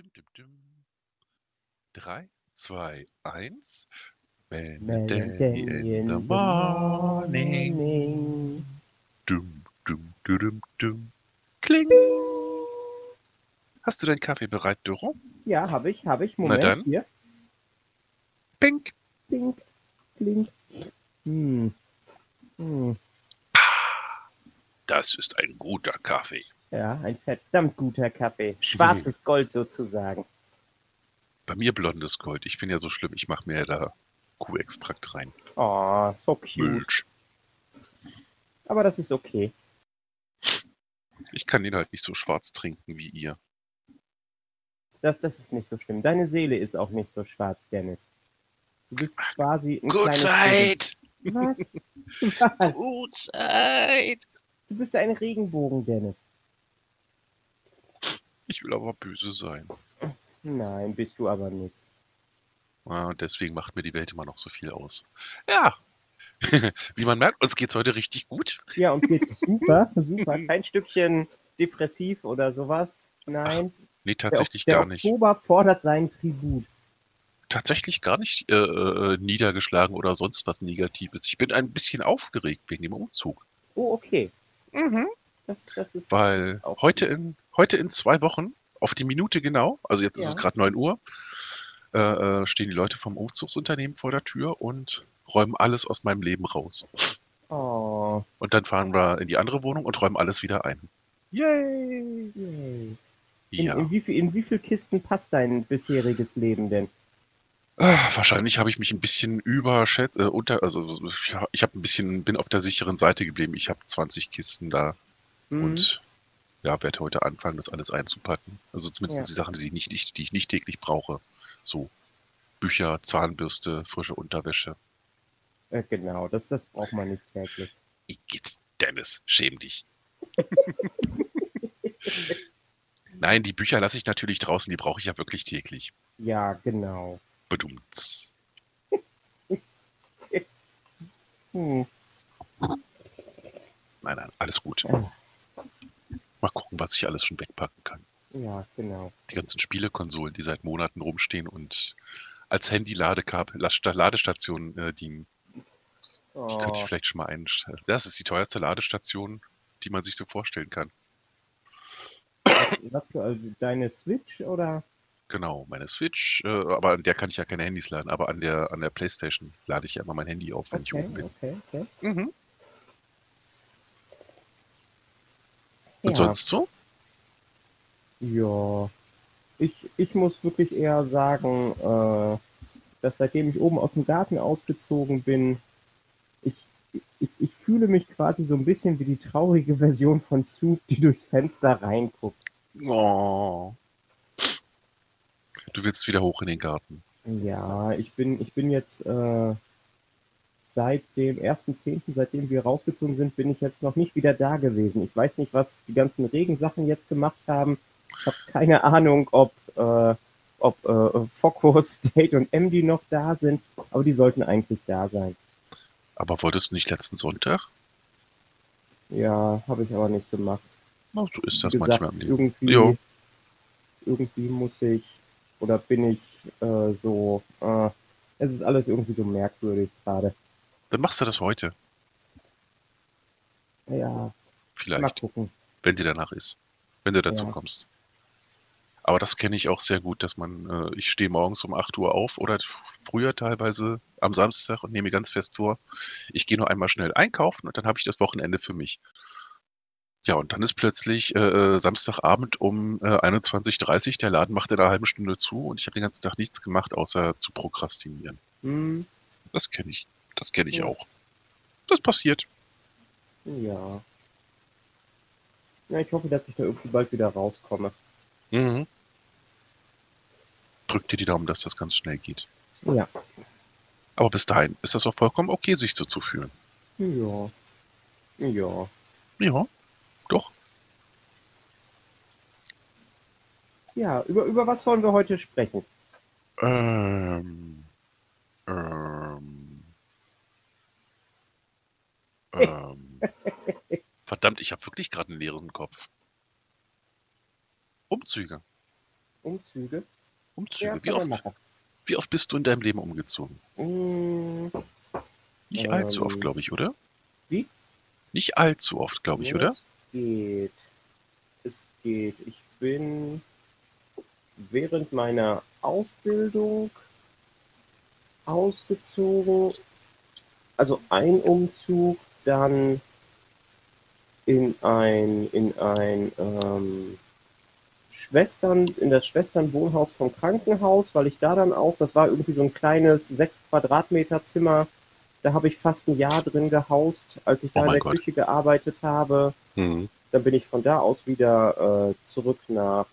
Dum, dum, dum. Drei, zwei, eins. Melody in the morning. Dum, dum, dum, dum. Kling. Hast du deinen Kaffee bereit, Doro? Ja, habe ich, habe ich. Moment, dann. hier. Pink. Klink, klink. Hm. Hm. Das ist ein guter Kaffee. Ja, ein verdammt guter Kaffee. Schwarzes Gold sozusagen. Bei mir blondes Gold. Ich bin ja so schlimm, ich mache mir ja da Kuhextrakt rein. Oh, so cute. Milch. Aber das ist okay. Ich kann den halt nicht so schwarz trinken wie ihr. Das, das ist nicht so schlimm. Deine Seele ist auch nicht so schwarz, Dennis. Du bist quasi ein kleines Zeit! Was? Was? Good Zeit! Du bist ein Regenbogen, Dennis. Ich will aber böse sein. Nein, bist du aber nicht. Und deswegen macht mir die Welt immer noch so viel aus. Ja. Wie man merkt, uns geht's heute richtig gut. Ja, uns geht super, super. Kein Stückchen depressiv oder sowas. Nein. Nee, Der, tatsächlich der gar nicht. Oktober fordert seinen Tribut. Tatsächlich gar nicht äh, äh, niedergeschlagen oder sonst was Negatives. Ich bin ein bisschen aufgeregt wegen dem Umzug. Oh, okay. Das, das ist, das Weil ist auch heute in, heute in zwei Wochen, auf die Minute genau, also jetzt ist Ja. es gerade 9 Uhr, äh, äh, stehen die Leute vom Umzugsunternehmen vor der Tür und räumen alles aus meinem Leben raus. Oh, Und dann fahren wir in die andere Wohnung und räumen alles wieder ein. Yay! yay. In, Ja. in, wie viel, in wie viel Kisten passt dein bisheriges Leben denn? Ah, Wahrscheinlich habe ich mich ein bisschen überschätzt, äh, unter, also ich habe ein bisschen, bin auf der sicheren Seite geblieben. Ich habe 20 Kisten da Hm, und ja, werde heute anfangen, das alles einzupacken. Also zumindest Ja. die Sachen, die ich nicht, nicht, die ich nicht täglich brauche. So Bücher, Zahnbürste, frische Unterwäsche. äh, genau, das, das braucht man nicht täglich. Igitt, Dennis, schäm dich. Nein, die Bücher lasse ich natürlich draußen, die brauche ich ja wirklich täglich. Ja, genau. Bedumts. Hm. Nein, nein, alles gut. Ja. Mal gucken, was ich alles schon wegpacken kann. Ja, genau. Die ganzen Spielekonsolen, die seit Monaten rumstehen und als Handy-Ladestation äh, dienen. Die könnte ich Oh, vielleicht schon mal einstellen. Das ist die teuerste Ladestation, die man sich so vorstellen kann. was für also deine Switch oder? Genau, meine Switch, äh, aber an der kann ich ja keine Handys laden, aber an der, an der Playstation lade ich ja immer mein Handy auf, wenn ich Okay, oben bin. okay, okay. Mhm. Und Ja. sonst so? Ja, ich, ich muss wirklich eher sagen, äh, dass seitdem ich oben aus dem Garten ausgezogen bin, ich, ich, ich fühle mich quasi so ein bisschen wie die traurige Version von Soup, die durchs Fenster reinguckt. Oh. Du willst wieder hoch in den Garten. Ja, ich bin, ich bin jetzt äh, seit dem 1.10., seitdem wir rausgezogen sind, bin ich jetzt noch nicht wieder da gewesen. Ich weiß nicht, was die ganzen Regensachen jetzt gemacht haben. Ich habe keine Ahnung, ob, äh, ob äh, Focus, State und MD noch da sind, aber die sollten eigentlich da sein. Aber wolltest du nicht letzten Sonntag? Ja, habe ich aber nicht gemacht. Na, so ist das gesagt, manchmal im Leben. irgendwie, Jo. irgendwie muss ich oder bin ich äh, so, äh, es ist alles irgendwie so merkwürdig gerade. Dann machst du das heute. Ja, mal Vielleicht, gucken. wenn dir danach ist. Wenn du dazu Ja. kommst. Aber das kenne ich auch sehr gut, dass man, äh, ich stehe morgens um 8 Uhr auf oder früher teilweise am Samstag und nehme ganz fest vor, ich gehe nur einmal schnell einkaufen und dann habe ich das Wochenende für mich. Ja, und dann ist plötzlich äh, äh, Samstagabend um äh, 21.30 Uhr, der Laden macht in einer halben Stunde zu und ich habe den ganzen Tag nichts gemacht, außer zu prokrastinieren. Hm, Das kenne ich. Das kenne ich Ja. auch. Das passiert. ja. Ja, ich hoffe, dass ich da irgendwie bald wieder rauskomme. Mhm. Drück dir die Daumen, dass das ganz schnell geht. Ja. Aber bis dahin ist das auch vollkommen okay, sich so zu fühlen. Ja. Ja. Ja, doch. Ja, über, über was wollen wir heute sprechen? Ähm, ähm, ähm, verdammt, ich habe wirklich gerade einen leeren Kopf. Umzüge. Umzüge? Umzüge. Ja, Wie oft, wie oft bist du in deinem Leben umgezogen? Mmh, Nicht allzu Ähm, oft, glaube ich, oder? wie? Nicht allzu oft, glaube ich, oder? Es geht. Es geht. Ich bin während meiner Ausbildung ausgezogen. Also ein Umzug, dann in ein, in ein ähm, Schwestern, in das Schwesternwohnhaus vom Krankenhaus, weil ich da dann auch, das war irgendwie so ein kleines 6 Quadratmeter Zimmer, da habe ich fast ein Jahr drin gehaust, als ich Oh da in der Gott. Küche gearbeitet habe. Mhm. Dann bin ich von da aus wieder äh, zurück nach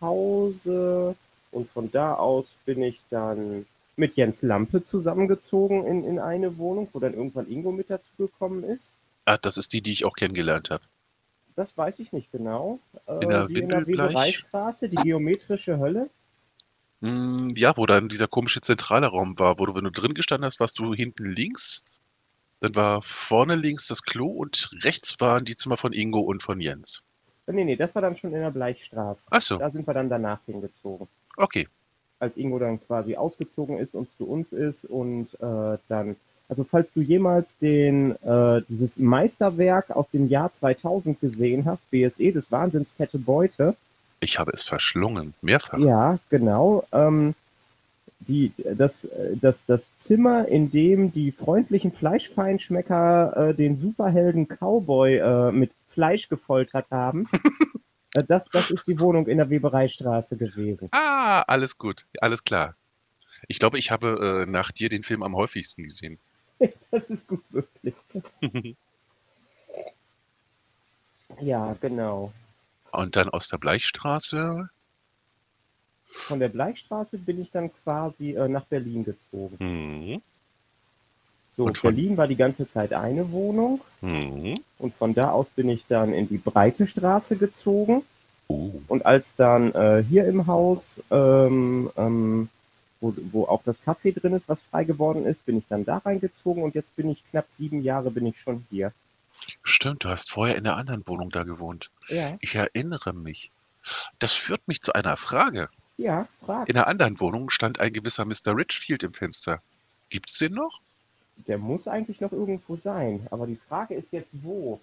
Hause und von da aus bin ich dann mit Jens Lampe zusammengezogen in, in eine Wohnung, wo dann irgendwann Ingo mit dazugekommen ist. Ah, das ist die, die ich auch kennengelernt habe. Das weiß ich nicht genau. Äh, In der die in der? Webereistraße, die geometrische Hölle. Mm, Ja, wo dann dieser komische zentrale Raum war, wo du, wenn du drin gestanden hast, warst du hinten links. Dann war vorne links das Klo und rechts waren die Zimmer von Ingo und von Jens. Äh, Nee, nee, das war dann schon in der Bleichstraße. Ach so, Da sind wir dann danach hingezogen. okay. Als Ingo dann quasi ausgezogen ist und zu uns ist und äh, dann, also falls du jemals den äh, dieses Meisterwerk aus dem Jahr 2000 gesehen hast, BSE des Wahnsinns fette Beute, Ich habe es verschlungen, mehrfach. ja genau, ähm, die das das das Zimmer, in dem die freundlichen Fleischfeinschmecker äh, den Superhelden Cowboy äh, mit Fleisch gefoltert haben. äh, Das, das ist die Wohnung in der Webereistraße gewesen. Ah, alles gut, alles klar. Ich glaube, ich habe äh, nach dir den Film am häufigsten gesehen. Das ist gut möglich. Ja, genau. Und dann aus der Bleichstraße. Von der Bleichstraße bin ich dann quasi äh, nach Berlin gezogen. Mhm. So, von- Berlin war die ganze Zeit eine Wohnung Mhm. und von da aus bin ich dann in die Breite Straße gezogen. Oh. Und als dann äh, hier im Haus, ähm, ähm, wo, wo auch das Café drin ist, was frei geworden ist, bin ich dann da reingezogen und jetzt bin ich knapp sieben Jahre bin ich schon hier. Stimmt, du hast vorher in einer anderen Wohnung da gewohnt. Ja, Ich erinnere mich. Das führt mich zu einer Frage. ja, frag. In einer anderen Wohnung stand ein gewisser Mr. Richfield im Fenster. Gibt es den noch? Der muss eigentlich noch irgendwo sein. Aber die Frage ist jetzt, wo?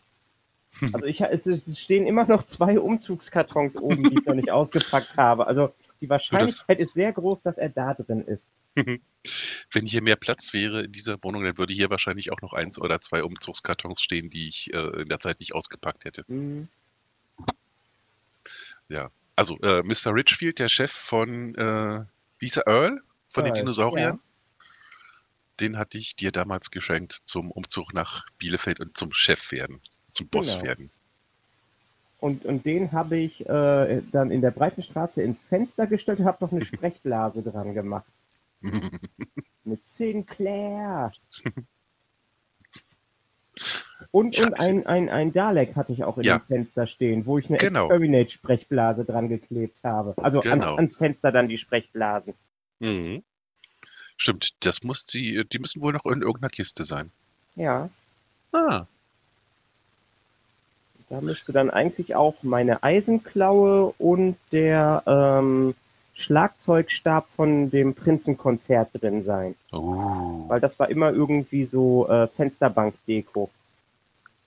Also ich, es, es stehen immer noch zwei Umzugskartons oben, die ich noch nicht ausgepackt habe. Also die Wahrscheinlichkeit ist sehr groß, dass er da drin ist. Wenn hier mehr Platz wäre in dieser Wohnung, dann würde hier wahrscheinlich auch noch eins oder zwei Umzugskartons stehen, die ich äh, in der Zeit nicht ausgepackt hätte. Hm, Ja. Also, äh, Mr. Richfield, der Chef von, äh, er, Earl? Von den Earl, Dinosauriern? Den hatte ich dir damals geschenkt zum Umzug nach Bielefeld und zum Chef werden, zum Boss Genau. werden. Und, und den habe ich äh, dann in der Breitenstraße ins Fenster gestellt und habe noch eine Sprechblase dran gemacht. Mit Sinclair. Und, und ein, ein, ein Dalek hatte ich auch in Ja. dem Fenster stehen, wo ich eine Genau. Exterminate-Sprechblase dran geklebt habe. Also ans, Genau. ans Fenster dann die Sprechblasen. Mhm. Stimmt, das muss die, die müssen wohl noch in irgendeiner Kiste sein. Ja, Ah, da müsste dann eigentlich auch meine Eisenklaue und der ähm, Schlagzeugstab von dem Prinzenkonzert drin sein. oh. Weil das war immer irgendwie so äh, Fensterbank-Deko.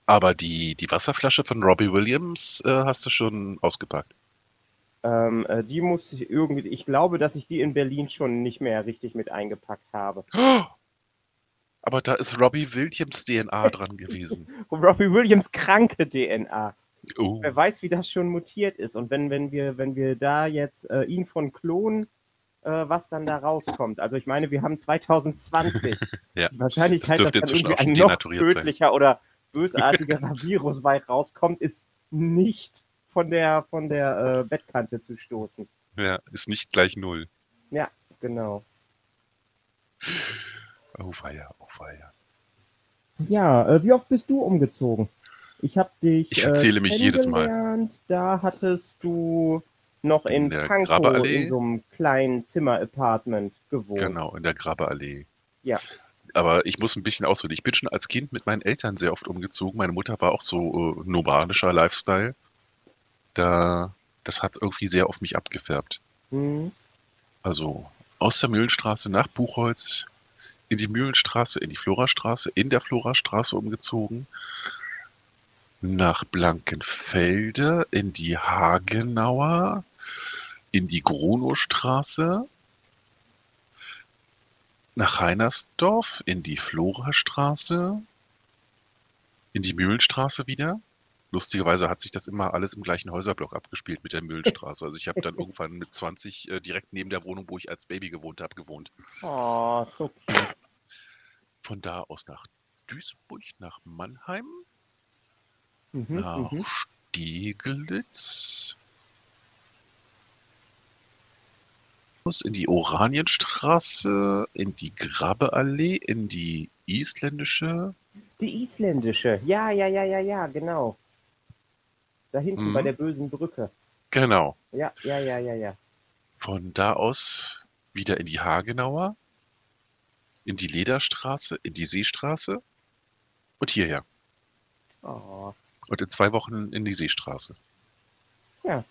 Aber die, die Wasserflasche von Robbie Williams äh, hast du schon ausgepackt. Ähm, äh, die muss ich irgendwie, ich glaube, dass ich die in Berlin schon nicht mehr richtig mit eingepackt habe. Aber da ist Robbie Williams DNA dran gewesen. Robbie Williams kranke DNA. Oh. Wer weiß, wie das schon mutiert ist. Und wenn, wenn wir, wenn wir da jetzt äh, ihn von klonen, äh, was dann da rauskommt. Also ich meine, wir haben 2020. Ja, Die Wahrscheinlichkeit, das dass dann irgendwie ein noch denaturiert sein. tödlicher oder bösartigerer Virus bei rauskommt, ist nicht von der, von der äh, Bettkante zu stoßen. Ja, ist nicht gleich null. Ja, genau. Oh weia, oh weia. Ja, äh, wie oft bist du umgezogen? Ich habe dich Ich erzähle äh, mich jedes Mal. Da hattest du noch in, In Pankow in so einem kleinen Zimmer-Apartment gewohnt. Genau, in der Grabeallee. Ja. Aber ich muss ein bisschen ausholen. Ich bin schon als Kind mit meinen Eltern sehr oft umgezogen. Meine Mutter war auch so äh, nomadischer Lifestyle. Da, das hat irgendwie sehr auf mich abgefärbt. Mhm. Also aus der Mühlenstraße nach Buchholz, in die Mühlenstraße, in die Florastraße, in der Florastraße umgezogen, nach Blankenfelde, in die Hagenauer, in die Grunowstraße, nach Heinersdorf, in die Florastraße, in die Mühlenstraße wieder. Lustigerweise hat sich das immer alles im gleichen Häuserblock abgespielt mit der Mühlenstraße. Also ich habe dann irgendwann mit 20 äh, direkt neben der Wohnung, wo ich als Baby gewohnt habe, gewohnt. Oh, so cute. Von da aus nach Duisburg, nach Mannheim, Mhm, nach mhm. Steglitz, in die Oranienstraße, in die Grabbeallee, in die isländische. Die isländische. Ja, ja, ja, ja, ja, genau. Da hinten Mhm. bei der bösen Brücke. Genau. Ja, ja, ja, ja, ja. Von da aus wieder in die Hagenauer, in die Lederstraße, in die Seestraße und hierher. Oh, Und in zwei Wochen in die Seestraße. Ja.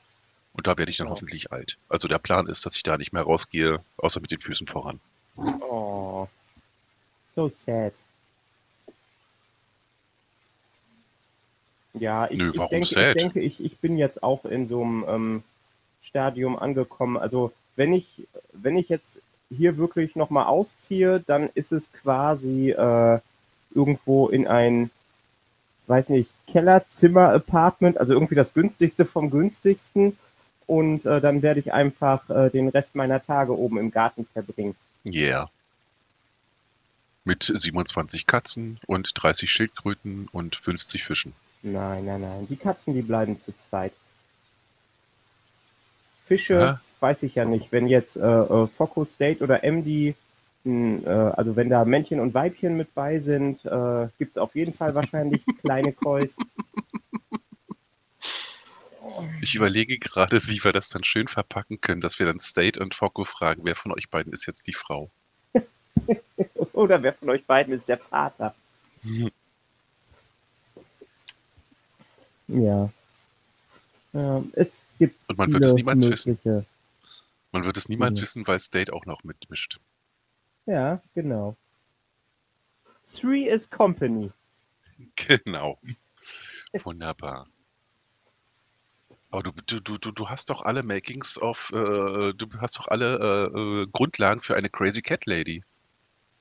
Und da werde ich dann Ja. hoffentlich alt. Also der Plan ist, dass ich da nicht mehr rausgehe, außer mit den Füßen voran. oh. So sad. Ja, ich, Nö, ich denke, sad? ich denke, ich, ich bin jetzt auch in so einem ähm, Stadium angekommen. Also wenn ich, wenn ich jetzt hier wirklich nochmal ausziehe, dann ist es quasi äh, irgendwo in ein, weiß nicht, Kellerzimmer-Apartment, also irgendwie das günstigste vom günstigsten. Und äh, dann werde ich einfach äh, den Rest meiner Tage oben im Garten verbringen. Yeah. Mit 27 Katzen und 30 Schildkröten und 50 Fischen. Nein, nein, nein. Die Katzen, die bleiben zu zweit. Fische, Ja. weiß ich ja nicht. Wenn jetzt äh, äh, Focus State oder MD, mh, äh, also wenn da Männchen und Weibchen mit bei sind, äh, gibt es auf jeden Fall wahrscheinlich kleine Kois. Ich überlege gerade, wie wir das dann schön verpacken können, dass wir dann State und Focko fragen, wer von euch beiden ist jetzt die Frau. Oder wer von euch beiden ist der Vater? Ja. ja es gibt Und man wird es niemals wissen. Man wird es niemals Ja. wissen, weil State auch noch mitmischt. Ja, genau. Three is Company. Genau. Wunderbar. Aber du, du, du, du- hast doch alle Makings of, äh, du hast doch alle äh, äh, Grundlagen für eine Crazy Cat Lady.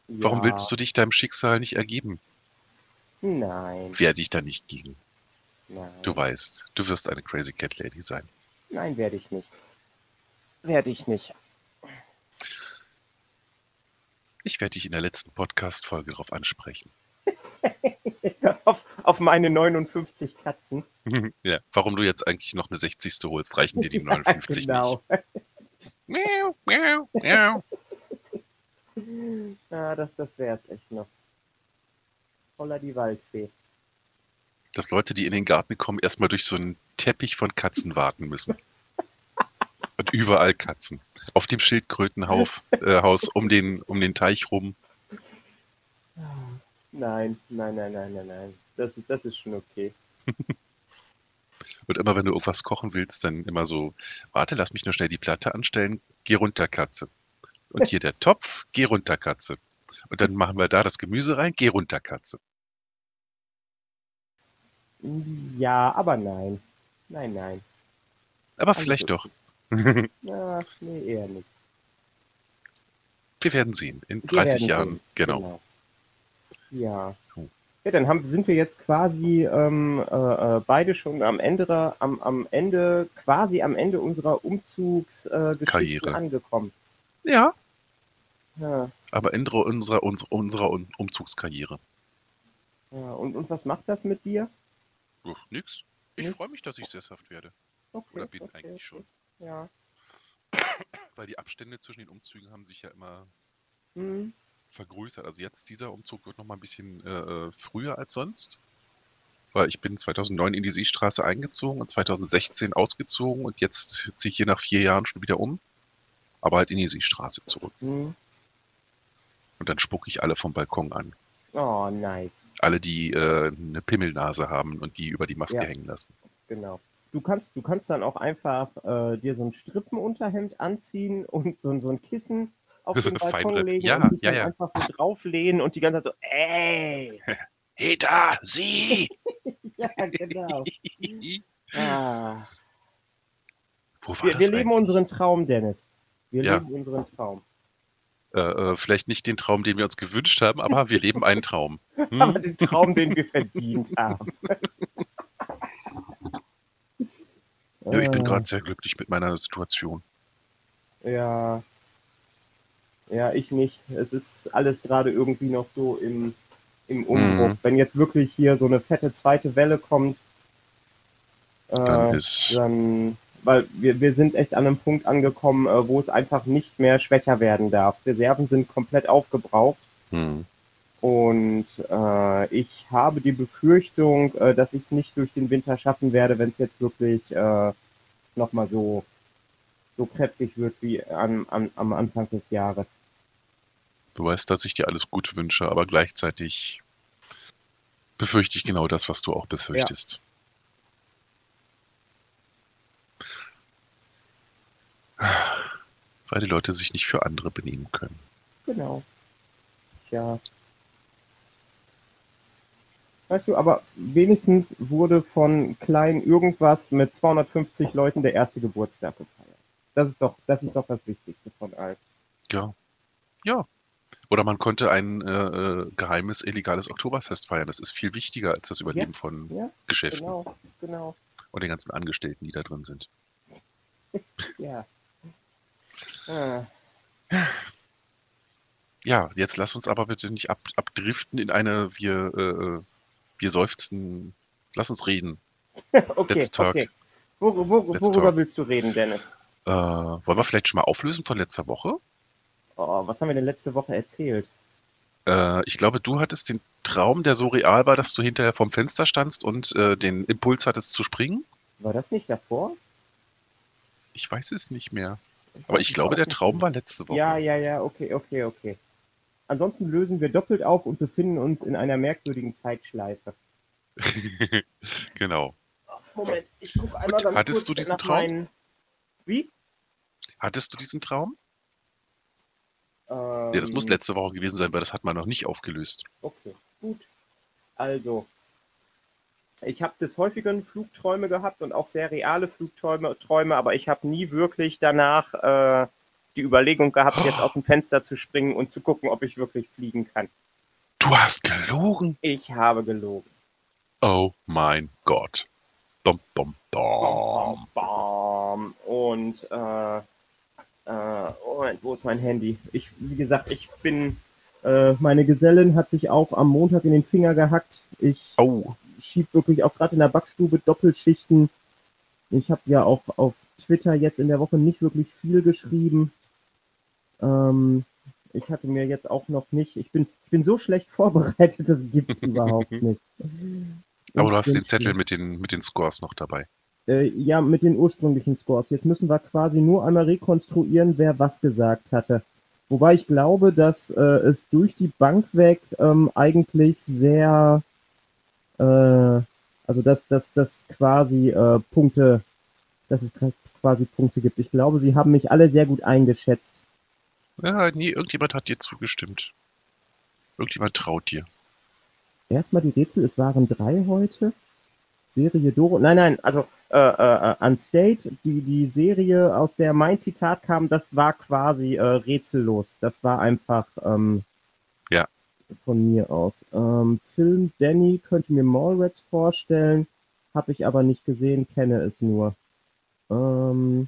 Warum ja, willst du dich deinem Schicksal nicht ergeben? Nein, Wehr dich da nicht gegen. Nein. Du weißt, du wirst eine Crazy Cat Lady sein. Nein, werde ich nicht. Werde ich nicht. Ich werde dich in der letzten Podcast-Folge darauf ansprechen. auf, auf meine 59 Katzen. ja, warum du jetzt eigentlich noch eine 60. holst, reichen dir die 59 genau. nicht. Miau, miau, miau. Ja, das, das wäre es echt noch. Voller die Waldfee. Dass Leute, die in den Garten kommen, erstmal durch so einen Teppich von Katzen warten müssen. Und überall Katzen. Auf dem Schildkrötenhaus äh, Haus, um, den, um den Teich rum. Nein, nein, nein, nein, nein, nein. Das, ist- das ist schon okay. Und immer wenn du irgendwas kochen willst, dann immer so, warte, lass mich nur schnell die Platte anstellen, geh runter, Katze. Und hier der Topf, geh runter, Katze. Und dann machen wir da das Gemüse rein, geh runter, Katze. Ja, aber nein. Nein, nein. Aber Also- vielleicht doch. Ja, nee, eher nicht. Wir werden sehen. In Wir 30 werden Jahren, sehen. genau. Ja. Ja, dann haben, sind wir jetzt quasi ähm, äh, äh, beide schon am Ende, am, am Ende, quasi am Ende unserer Umzugsgeschichte äh, angekommen. Ja, Ja, aber Ende unserer, unserer, unserer Um- Umzugskarriere. ja. Und, und was macht das mit dir? Uff, nix. Ich freue mich, dass ich sesshaft werde. Okay, Oder bin okay, eigentlich okay. schon. Ja. Weil die Abstände zwischen den Umzügen haben sich ja immer Hm. vergrößert. Also jetzt dieser Umzug wird noch mal ein bisschen äh, früher als sonst. Weil ich bin 2009 in die Seestraße eingezogen und 2016 ausgezogen und jetzt ziehe ich hier nach vier Jahren schon wieder um. Aber halt in die Seestraße zurück. Hm. Und dann spucke ich alle vom Balkon an. Oh, nice. Alle, die äh, eine Pimmelnase haben und die über die Maske Ja. hängen lassen. Genau. du kannst, du kannst dann auch einfach äh, dir so ein Strippenunterhemd anziehen und so, so ein Kissen auf den Balkon Feinripp. legen Ja, und ja, ja. einfach so drauflehnen und die ganze Zeit so, ey! Hey da, Sie! Ja, genau. Ah. Wo war Wir, das wir leben eigentlich? unseren Traum, Dennis. Wir Ja. leben unseren Traum. Äh, äh, vielleicht nicht den Traum, den wir uns gewünscht haben, aber wir leben einen Traum. Hm? Aber den Traum, den wir verdient haben. Ja, ich bin Äh, gerade sehr glücklich mit meiner Situation. Ja. Ja, ich nicht. Es ist alles gerade irgendwie noch so im, im Umbruch. Mhm. Wenn jetzt wirklich hier so eine fette zweite Welle kommt, Dann äh, ist dann, weil wir, wir sind echt an einem Punkt angekommen, äh, wo es einfach nicht mehr schwächer werden darf. Reserven sind komplett aufgebraucht. hm, Und äh, ich habe die Befürchtung, äh, dass ich es nicht durch den Winter schaffen werde, wenn es jetzt wirklich äh, nochmal so, so kräftig wird wie an, an, am Anfang des Jahres. du weißt, dass ich dir alles Gute wünsche, aber gleichzeitig befürchte ich genau das, was du auch befürchtest. Weil die Leute sich nicht für andere benehmen können. Genau. Tja. Weißt du, aber wenigstens wurde von klein irgendwas mit 250 Leuten der erste Geburtstag gefeiert. Das ist doch, das ist doch das Wichtigste von allem. Ja. Ja. Oder man konnte ein äh, äh, geheimes, illegales Oktoberfest feiern. Das ist viel wichtiger als das Überleben von Ja, Geschäften genau, genau. und den ganzen Angestellten, die da drin sind. Ja. Ja, jetzt lass uns aber bitte nicht ab, abdriften in eine wir, äh, äh, wir seufzen. Lass uns reden. Okay, Let's talk. okay. Wor wor Let's worüber talk. willst du reden, Dennis? Äh, wollen wir vielleicht schon mal auflösen von letzter Woche? Oh, was haben wir denn letzte Woche erzählt? Äh, ich glaube, du hattest den Traum, der so real war, dass du hinterher vom Fenster standst und äh, den Impuls hattest zu springen. War das nicht davor? Ich weiß es nicht mehr. Aber ich glaube, der Traum war letzte Woche. Ja, ja, ja, okay, okay, okay. Ansonsten lösen wir doppelt auf und befinden uns in einer merkwürdigen Zeitschleife. genau. Moment, ich gucke einmal Und ganz hattest kurz du diesen nach Traum? meinen... Wie? Hattest du diesen Traum? Ähm, Ja, das muss letzte Woche gewesen sein, weil das hat man noch nicht aufgelöst. Okay, gut. Also, ich habe des häufigen Flugträume gehabt und auch sehr reale Flugträume, Träume, aber ich habe nie wirklich danach äh, die Überlegung gehabt, jetzt aus dem Fenster zu springen und zu gucken, ob ich wirklich fliegen kann. Du hast gelogen. Ich habe gelogen. Oh mein Gott. Bom, bom, Bam, bom. bam. Und äh, äh, Moment, wo ist mein Handy? Ich, wie gesagt, ich bin, äh, meine Gesellin hat sich auch am Montag in den Finger gehackt. Ich Oh, schieb wirklich auch gerade in der Backstube Doppelschichten. Ich habe ja auch auf Twitter jetzt in der Woche nicht wirklich viel geschrieben. Ähm, ich hatte mir jetzt auch noch nicht, ich bin, ich bin so schlecht vorbereitet, das gibt's überhaupt nicht. aber du hast den Zettel mit den, mit den Scores noch dabei. äh, ja, mit den ursprünglichen Scores. Jetzt müssen wir quasi nur einmal rekonstruieren, wer was gesagt hatte. Wobei ich glaube, dass äh, es durch die Bank weg ähm, eigentlich sehr, äh, also dass dass das quasi äh, Punkte, dass es quasi Punkte gibt. Ich glaube, sie haben mich alle sehr gut eingeschätzt. Ja, nee, irgendjemand hat dir zugestimmt. Irgendjemand traut dir. Erstmal die Rätsel, es waren drei heute. Serie Doro. Nein, nein, also äh, äh, Unstate, die, die Serie, aus der mein Zitat kam, das war quasi äh, rätsellos. Das war einfach ähm. Von mir aus. Ähm, Film Danny könnte mir Mallrats vorstellen, habe ich aber nicht gesehen, kenne es nur. Ähm,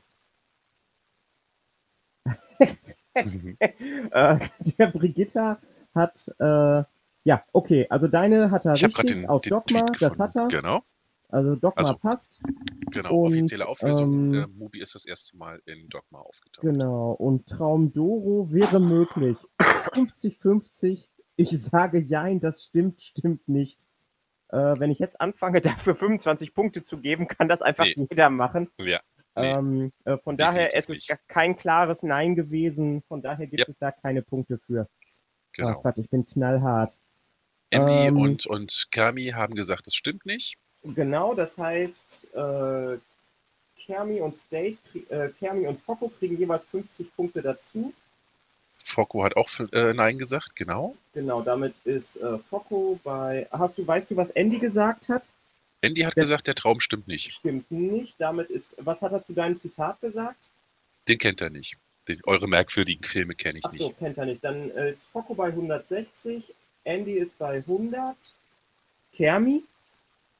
äh, der Brigitta hat, äh, ja, okay, also deine hat er Ich habe gerade richtig den, aus den Dogma, das hat er. Genau, Also Dogma Also, passt. genau. Und, Offizielle Auflösung. ähm, Movie ist das erste Mal in Dogma aufgetaucht. Genau. Und Traum Doro wäre möglich. 50-50. Ich sage jein, das stimmt, stimmt nicht. Äh, wenn ich jetzt anfange, dafür 25 Punkte zu geben, kann das einfach Nee. jeder machen. Ja. Nee, Ähm, äh, von daher, definitiv es ist gar kein klares Nein gewesen. Von daher gibt Yep. es da keine Punkte für. Genau. Quatsch, ich bin knallhart. Emily ähm, und, und Kami haben gesagt, das stimmt nicht. Genau, das heißt, äh, Kermi und State, äh, Kermi und Focko kriegen jeweils 50 Punkte dazu. Focko hat auch äh, Nein gesagt, genau. Genau, damit ist äh, Focko bei. Hast du, weißt du, was Andy gesagt hat? Andy hat der, gesagt, der Traum stimmt nicht. Stimmt nicht. Damit ist. Was hat er zu deinem Zitat gesagt? Den kennt er nicht. Den, eure merkwürdigen Filme kenne ich Ach so, nicht. kennt er nicht. Dann ist Focko bei 160, Andy ist bei 100, Kermi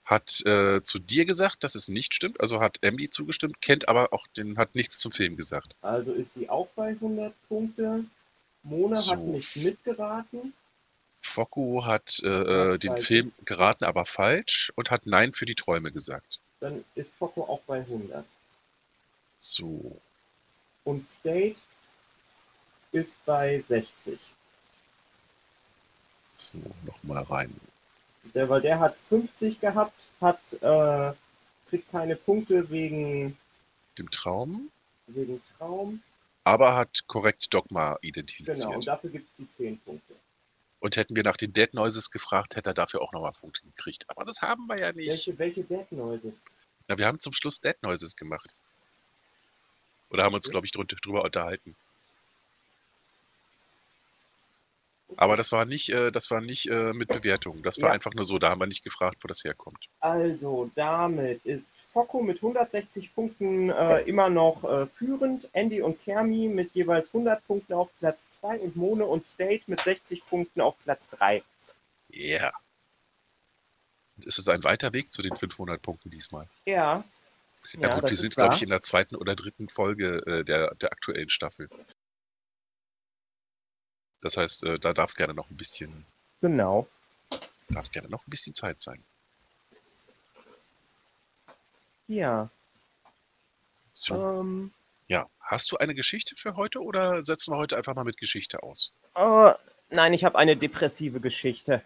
hat äh, zu dir gesagt, dass es nicht stimmt, also hat Emily zugestimmt, kennt aber auch den, hat nichts zum Film gesagt. Also ist sie auch bei 100 Punkte. Mona so. hat nicht mitgeraten. Fokku hat äh, den Film geraten, aber falsch und hat Nein für die Träume gesagt. Dann ist Fokko auch bei 100. So. Und State ist bei 60. So, nochmal rein. Der, weil der hat 50 gehabt, hat, äh, kriegt keine Punkte wegen dem Traum. Wegen Traum. Aber hat korrekt Dogma identifiziert. Genau, und dafür gibt es die 10 Punkte. Und hätten wir nach den Dead Noises gefragt, hätte er dafür auch nochmal Punkte gekriegt. Aber das haben wir ja nicht. Welche, welche Dead Noises? Na, wir haben zum Schluss Dead Noises gemacht. Oder haben uns, glaube ich, drüber unterhalten. Aber das war nicht, äh, das war nicht äh, mit Bewertung. Das war ja. einfach nur so. Da haben wir nicht gefragt, wo das herkommt. Also, damit ist Focko mit 160 Punkten äh, immer noch äh, führend. Andy und Kermi mit jeweils 100 Punkten auf Platz 2 und Mone und State mit 60 Punkten auf Platz 3. Ja. Yeah. Ist es ein weiter Weg zu den 500 Punkten diesmal? Ja. Ja, gut, wir sind, glaube ich, in der zweiten oder dritten Folge äh, der, der aktuellen Staffel. Das heißt, äh, da darf gerne noch ein bisschen. Genau. Darf gerne noch ein bisschen Zeit sein. Ja. So. Ähm, ja. Hast du eine Geschichte für heute oder setzen wir heute einfach mal mit Geschichte aus? Oh, nein, ich habe eine depressive Geschichte.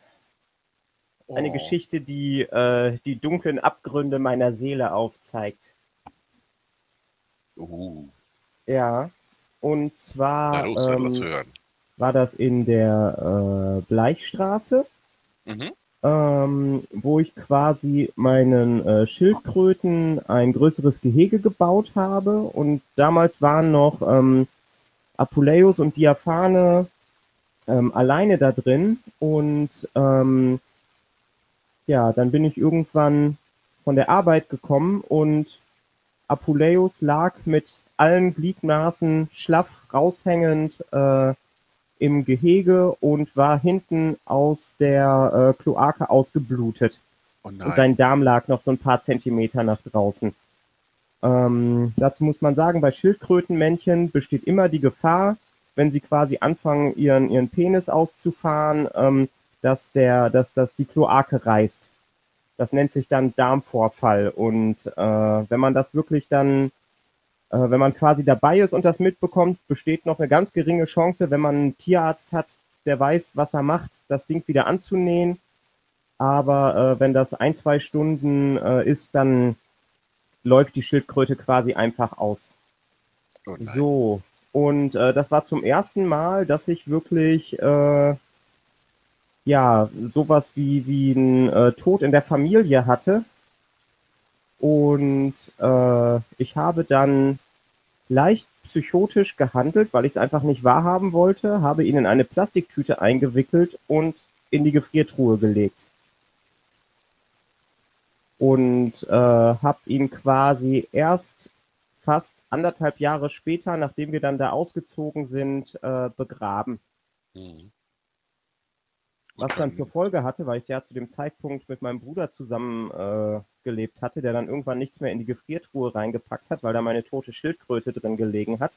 Oh. Eine Geschichte, die äh, die dunklen Abgründe meiner Seele aufzeigt. Uh. Ja. Und zwar. Na los, ähm, lass hören war das in der äh, Bleichstraße, mhm. ähm, wo ich quasi meinen äh, Schildkröten ein größeres Gehege gebaut habe. Und damals waren noch ähm, Apuleius und Diaphane ähm, alleine da drin. Und ähm, ja, dann bin ich irgendwann von der Arbeit gekommen und Apuleius lag mit allen Gliedmaßen schlaff raushängend äh, im Gehege und war hinten aus der äh, Kloake ausgeblutet. Oh und sein Darm lag noch so ein paar Zentimeter nach draußen. Ähm, dazu muss man sagen, bei Schildkrötenmännchen besteht immer die Gefahr, wenn sie quasi anfangen, ihren, ihren Penis auszufahren, ähm, dass, der, dass, dass die Kloake reißt. Das nennt sich dann Darmvorfall. Und äh, wenn man das wirklich dann wenn man quasi dabei ist und das mitbekommt, besteht noch eine ganz geringe Chance, wenn man einen Tierarzt hat, der weiß, was er macht, das Ding wieder anzunähen. Aber äh, wenn das ein, zwei Stunden äh, ist, dann läuft die Schildkröte quasi einfach aus. Oh so, und äh, das war zum ersten Mal, dass ich wirklich äh, ja sowas wie, wie ein äh, Tod in der Familie hatte. Und äh, ich habe dann leicht psychotisch gehandelt, weil ich es einfach nicht wahrhaben wollte, habe ihn in eine Plastiktüte eingewickelt und in die Gefriertruhe gelegt. Und äh, habe ihn quasi erst fast anderthalb Jahre später, nachdem wir dann da ausgezogen sind, äh, begraben. Mhm. Was dann zur Folge hatte, weil ich ja zu dem Zeitpunkt mit meinem Bruder zusammen äh, gelebt hatte, der dann irgendwann nichts mehr in die Gefriertruhe reingepackt hat, weil da meine tote Schildkröte drin gelegen hat.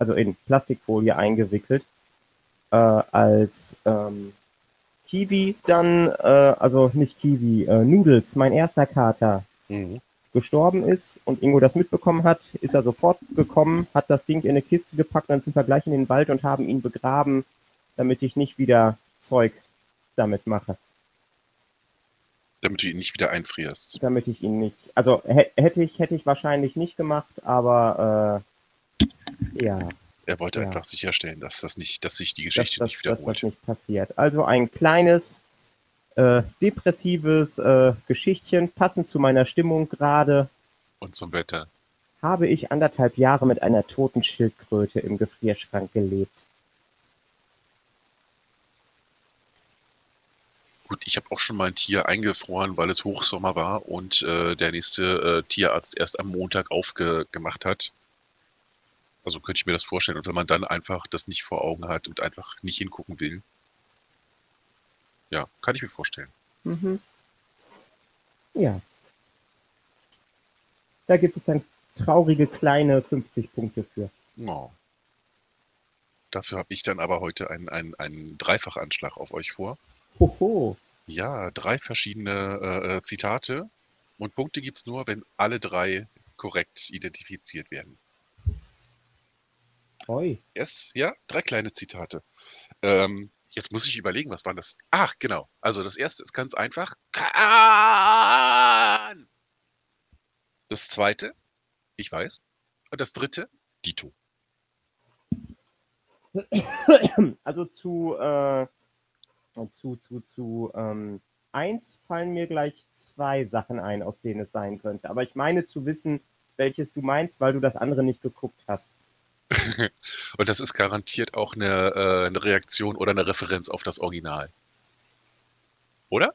Also in Plastikfolie eingewickelt. Äh, als ähm, Kiwi dann, äh, also nicht Kiwi, äh, Noodles, mein erster Kater, mhm. gestorben ist und Ingo das mitbekommen hat, ist er sofort gekommen, hat das Ding in eine Kiste gepackt, dann sind wir gleich in den Wald und haben ihn begraben, damit ich nicht wieder Zeug damit mache. Damit du ihn nicht wieder einfrierst. Damit ich ihn nicht. Also hätte ich, hätte ich wahrscheinlich nicht gemacht, aber äh, ja. Er wollte ja. einfach sicherstellen, dass das nicht, dass sich die Geschichte dass, nicht wiederholt. Dass das nicht passiert. Also ein kleines, äh, depressives äh, Geschichtchen, passend zu meiner Stimmung gerade. Und zum Wetter. habe ich anderthalb Jahre mit einer toten Schildkröte im Gefrierschrank gelebt. Gut, ich habe auch schon mal ein Tier eingefroren, weil es Hochsommer war und äh, der nächste äh, Tierarzt erst am Montag aufgemacht hat. Also könnte ich mir das vorstellen. Und wenn man dann einfach das nicht vor Augen hat und einfach nicht hingucken will. Ja, kann ich mir vorstellen. Mhm. Ja. Da gibt es dann traurige kleine 50 Punkte für. Oh. Dafür habe ich dann aber heute einen, einen, einen Dreifachanschlag auf euch vor. Hoho. Ja, drei verschiedene äh, äh Zitate. Und Punkte gibt es nur, wenn alle drei korrekt identifiziert werden. Oi. Yes, ja, drei kleine Zitate. Ähm, jetzt muss ich überlegen, was war das? Ach, genau. Also das erste ist ganz einfach. Kahn! Das zweite, ich weiß. Und das dritte, Dito. Also zu, äh, zu, zu, zu ähm, eins fallen mir gleich zwei Sachen ein, aus denen es sein könnte. Aber ich meine zu wissen, welches du meinst, weil du das andere nicht geguckt hast. Und das ist garantiert auch eine, äh, eine Reaktion oder eine Referenz auf das Original. Oder?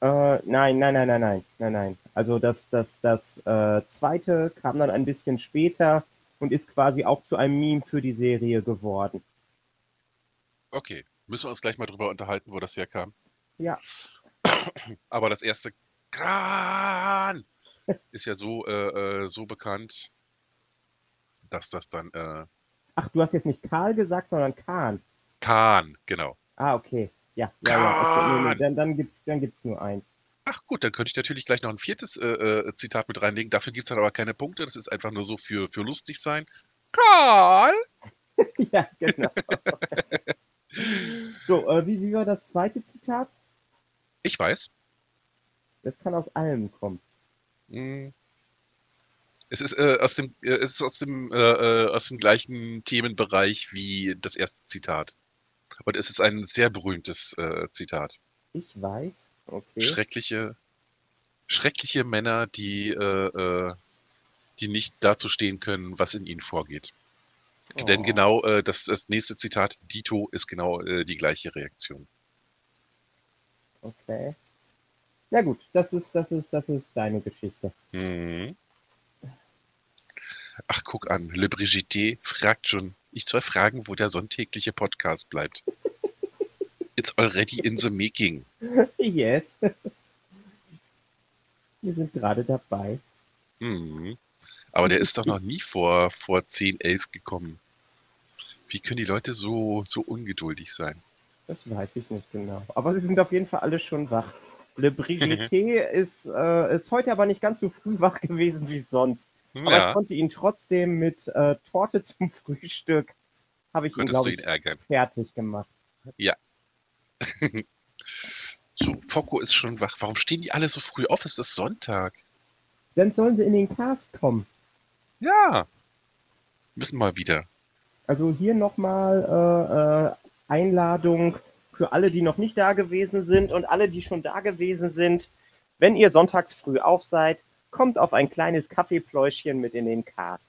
Äh, nein, nein, nein, nein, nein, nein, nein. Also das, das, das äh, zweite kam dann ein bisschen später und ist quasi auch zu einem Meme für die Serie geworden. Okay, müssen wir uns gleich mal drüber unterhalten, wo das herkam. Ja. Aber das erste Kran ist ja so, äh, äh, so bekannt, dass das dann. Äh, Ach, du hast jetzt nicht Karl gesagt, sondern Kahn. Kahn, genau. Ah, okay. Ja, ja, ja. Okay, nee, nee, dann, dann gibt es dann gibt's nur eins. Ach gut, dann könnte ich natürlich gleich noch ein viertes äh, äh Zitat mit reinlegen. Dafür gibt es dann aber keine Punkte. Das ist einfach nur so für, für lustig sein. Karl! ja, genau. so, äh, wie, wie war das zweite Zitat? Ich weiß. Das kann aus allem kommen. Hm. Es ist, äh, aus, dem, äh, es ist aus, dem, äh, äh, aus dem gleichen Themenbereich wie das erste Zitat. Und es ist ein sehr berühmtes äh, Zitat. Ich weiß. Okay. Schreckliche, schreckliche Männer, die, äh, die nicht dazu stehen können, was in ihnen vorgeht. Oh. Denn genau das, das nächste Zitat, Dito, ist genau die gleiche Reaktion. Okay. Ja gut, das ist, das ist, das ist deine Geschichte. Mhm. Ach, guck an, Le Brigitte fragt schon. Ich soll fragen, wo der sonntägliche Podcast bleibt. It's already in the making. Yes. Wir sind gerade dabei. Mhm. Aber der ist doch noch nie vor, vor 10, 11 gekommen. Wie können die Leute so, so ungeduldig sein? Das weiß ich nicht genau. Aber sie sind auf jeden Fall alle schon wach. Le Brigitte ist, äh, ist heute aber nicht ganz so früh wach gewesen wie sonst. Aber ja. ich konnte ihn trotzdem mit äh, Torte zum Frühstück, habe ich Konntest ihn, glaube ich, fertig gemacht. Ja. so, Foko ist schon wach. Warum stehen die alle so früh auf? Es ist Sonntag. Dann sollen sie in den Cast kommen. Ja. Müssen mal wieder. Also hier nochmal äh, äh, Einladung für alle, die noch nicht da gewesen sind und alle, die schon da gewesen sind. Wenn ihr sonntags früh auf seid, kommt auf ein kleines Kaffeepläuschen mit in den Cast.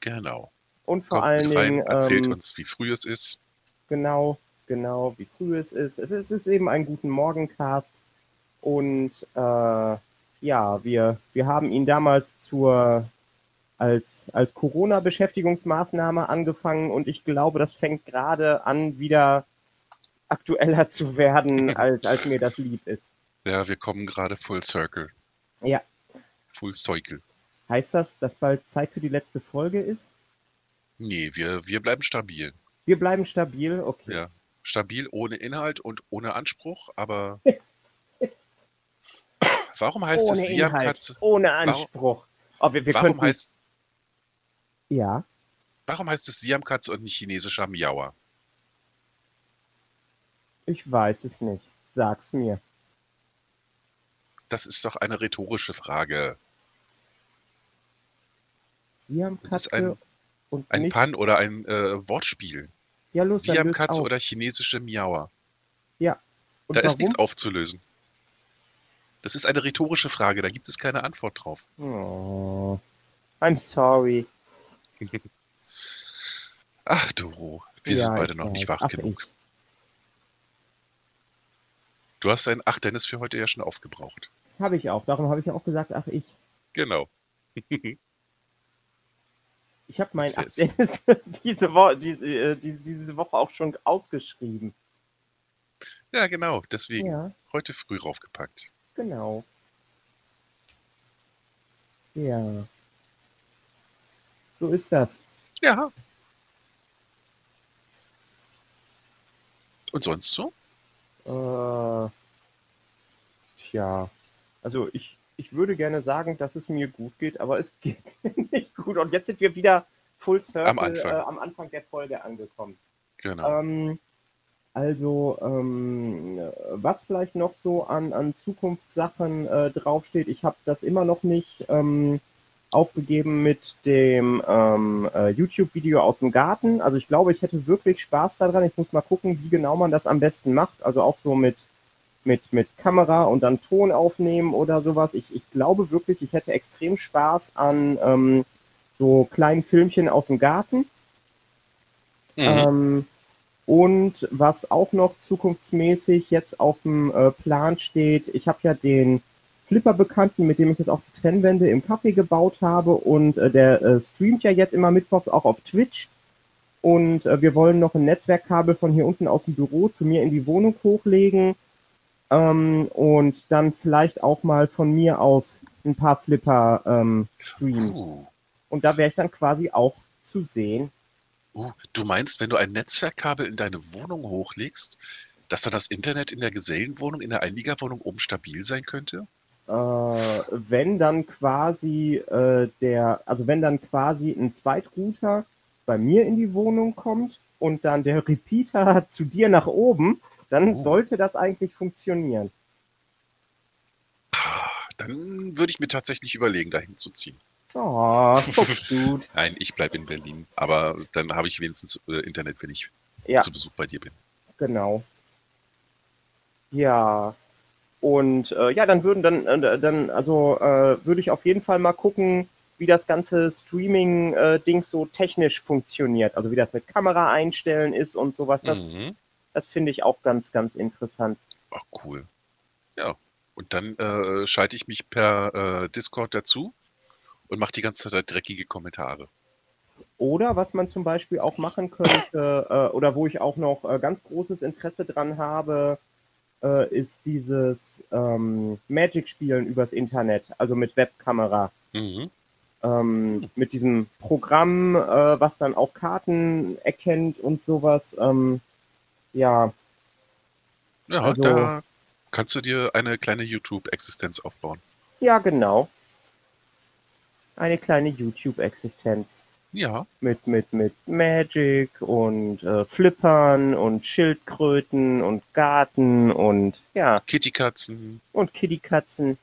Genau. Und vor kommt allen Dingen. Erzählt ähm, uns, wie früh es ist. Genau, genau, wie früh es ist. Es ist, es ist eben ein guten Morgencast. Und äh, ja, wir, wir haben ihn damals zur als, als Corona-Beschäftigungsmaßnahme angefangen und ich glaube, das fängt gerade an, wieder aktueller zu werden, als, als mir das lieb ist. Ja, wir kommen gerade full circle. Ja, Full Cycle. Heißt das, dass bald Zeit für die letzte Folge ist? Nee, wir, wir bleiben stabil. Wir bleiben stabil, okay. Ja, stabil ohne Inhalt und ohne Anspruch, aber warum heißt ohne es Siamkatze? Ohne Anspruch. Oh, wir, wir warum könnten... heißt ja. Warum heißt es Siamkatze und nicht chinesischer Miauer? Ich weiß es nicht. Sag's mir. Das ist doch eine rhetorische Frage. Sie haben Katze das ist ein, und ein nicht... Pan oder ein äh, Wortspiel. Ja, los, Sie haben Katze auf. oder chinesische Miauer. Ja. Und da warum? ist nichts aufzulösen. Das ist eine rhetorische Frage, da gibt es keine Antwort drauf. Oh. I'm sorry. Ach, Doro, wir Ja, sind beide noch nicht wach Ach, genug. ich. Du hast dein Ach Dennis für heute ja schon aufgebraucht. Habe ich auch. Darum habe ich auch gesagt, ach ich. Genau. Ich habe mein Ach. Dennis diese, Wo diese, äh, diese, diese Woche auch schon ausgeschrieben. Ja, genau. Deswegen Ja, heute früh raufgepackt. genau. Ja. So ist das. Ja. Und sonst so? Äh, tja, also ich, ich würde gerne sagen, dass es mir gut geht, aber es geht nicht gut. Und jetzt sind wir wieder Full Circle Am Anfang. Äh, am Anfang der Folge angekommen. Genau. Ähm, also, ähm, was vielleicht noch so an, an Zukunftssachen äh, draufsteht, ich habe das immer noch nicht ähm, aufgegeben mit dem ähm, äh, YouTube-Video aus dem Garten. Also ich glaube, ich hätte wirklich Spaß daran. Ich muss mal gucken, wie genau man das am besten macht. Also auch so mit, mit, mit Kamera und dann Ton aufnehmen oder sowas. Ich, ich glaube wirklich, ich hätte extrem Spaß an ähm, so kleinen Filmchen aus dem Garten. Mhm. Ähm, und was auch noch zukunftsmäßig jetzt auf dem äh, Plan steht, ich habe ja den Flipper-Bekannten, mit dem ich jetzt auch die Trennwände im Café gebaut habe und äh, der äh, streamt ja jetzt immer mittwochs auch auf Twitch. Und äh, wir wollen noch ein Netzwerkkabel von hier unten aus dem Büro zu mir in die Wohnung hochlegen ähm, und dann vielleicht auch mal von mir aus ein paar Flipper ähm, streamen. Uh, Und da wäre ich dann quasi auch zu sehen. uh. Du meinst, wenn du ein Netzwerkkabel in deine Wohnung hochlegst, dass dann das Internet in der Gesellenwohnung, in der Einliegerwohnung oben stabil sein könnte? Äh, wenn dann quasi äh, der, also wenn dann quasi ein Zweitrouter bei mir in die Wohnung kommt und dann der Repeater zu dir nach oben, dann Oh. sollte das eigentlich funktionieren. Dann würde ich mir tatsächlich überlegen, dahin zu ziehen. Oh, so gut. Nein, ich bleibe in Berlin. Aber dann habe ich wenigstens äh, Internet, wenn ich Ja, zu Besuch bei dir bin. genau. Ja. Und äh, ja, dann würden dann, äh, dann also äh, würde ich auf jeden Fall mal gucken, wie das ganze Streaming-Ding so technisch funktioniert. Also wie das mit Kamera einstellen ist und sowas. Das, Mhm. Das finde ich auch ganz, ganz interessant. Oh, cool. Ja. Und dann äh, schalte ich mich per äh, Discord dazu und mache die ganze Zeit dreckige Kommentare. Oder was man zum Beispiel auch machen könnte, äh, oder wo ich auch noch äh, ganz großes Interesse dran habe, äh, ist dieses ähm, Magic-Spielen übers Internet, also mit Webkamera. Mhm. Ähm, mit diesem Programm, äh, was dann auch Karten erkennt und sowas. Ähm, ja, Ja, Also- da kannst du dir eine kleine YouTube-Existenz aufbauen. ja, genau. Eine kleine YouTube-Existenz. Ja, mit, mit, mit Magic und äh, Flippern und Schildkröten und Garten und ja, Kittykatzen und Kittykatzen.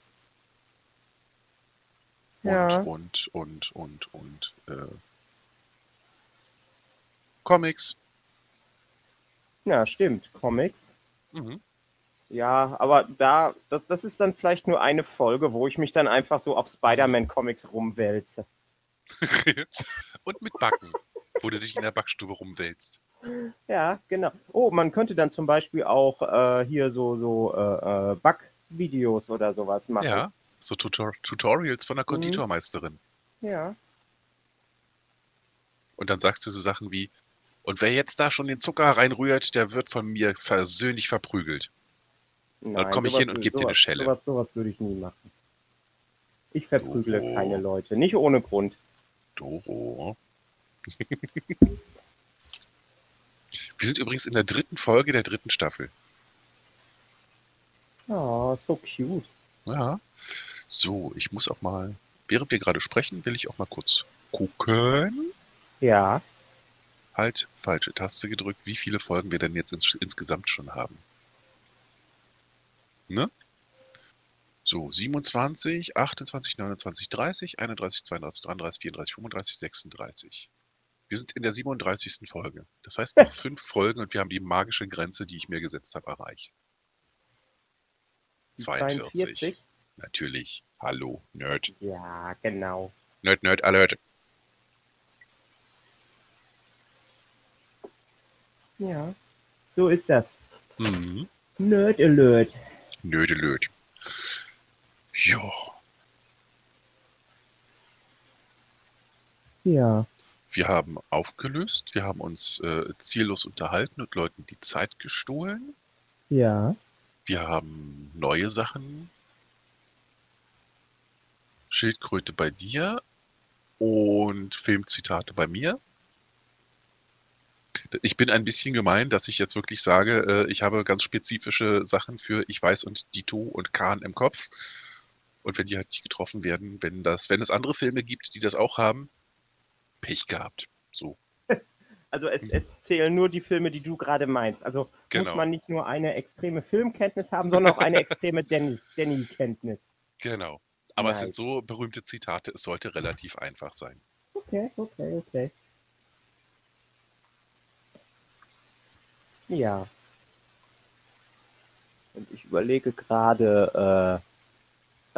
und, Ja, und, und, und, und, äh, Comics. ja, stimmt. Comics. Mhm. Ja, aber da, das, das ist dann vielleicht nur eine Folge, wo ich mich dann einfach so auf Spider-Man-Comics rumwälze. und mit Backen, wo du dich in der Backstube rumwälzt. Ja, genau. Oh, man könnte dann zum Beispiel auch äh, hier so, so äh, äh, Backvideos oder sowas machen. Ja, so Tutor Tutorials von der Mhm. Konditormeisterin. Ja. Und dann sagst du so Sachen wie, und wer jetzt da schon den Zucker reinrührt, der wird von mir persönlich verprügelt. Nein, komm ich sowas hin und wür- geb dir eine Schelle. Sowas, sowas würde ich nie machen. Ich verprügle Oh. keine Leute, nicht ohne Grund. Doro. Wir sind übrigens in der dritten Folge der dritten Staffel. Oh, so cute. Ja. So, ich muss auch mal, während wir gerade sprechen, will ich auch mal kurz gucken. Ja, Halt, falsche Taste gedrückt, wie viele Folgen wir denn jetzt ins, insgesamt schon haben. Ne? So, 27, 28, 29, 30, 31, 32, 33, 34, 35, 36. Wir sind in der 37. Folge. Das heißt noch fünf Folgen und wir haben die magische Grenze, die ich mir gesetzt habe, erreicht. die 42. Natürlich. Hallo, Nerd. Ja, genau. Nerd, Nerd Alert. Ja, so ist das. Mhm. Nerd Alert. Nerd Alert. Ja. Ja. Wir haben aufgelöst, wir haben uns äh, ziellos unterhalten und Leuten die Zeit gestohlen. Ja. Wir haben neue Sachen. Schildkröte bei dir und Filmzitate bei mir. Ich bin ein bisschen gemein, dass ich jetzt wirklich sage, äh, ich habe ganz spezifische Sachen für Ich weiß und Dito und Kahn im Kopf. Und wenn die halt nicht getroffen werden, wenn das, wenn es andere Filme gibt, die das auch haben, Pech gehabt. So. Also es, es zählen nur die Filme, die du gerade meinst. Also Genau. muss man nicht nur eine extreme Filmkenntnis haben, sondern auch eine extreme Danny-Kenntnis. Genau. Aber es sind so berühmte Zitate, es sollte relativ einfach sein. Okay, okay, okay. Ja. Und ich überlege gerade,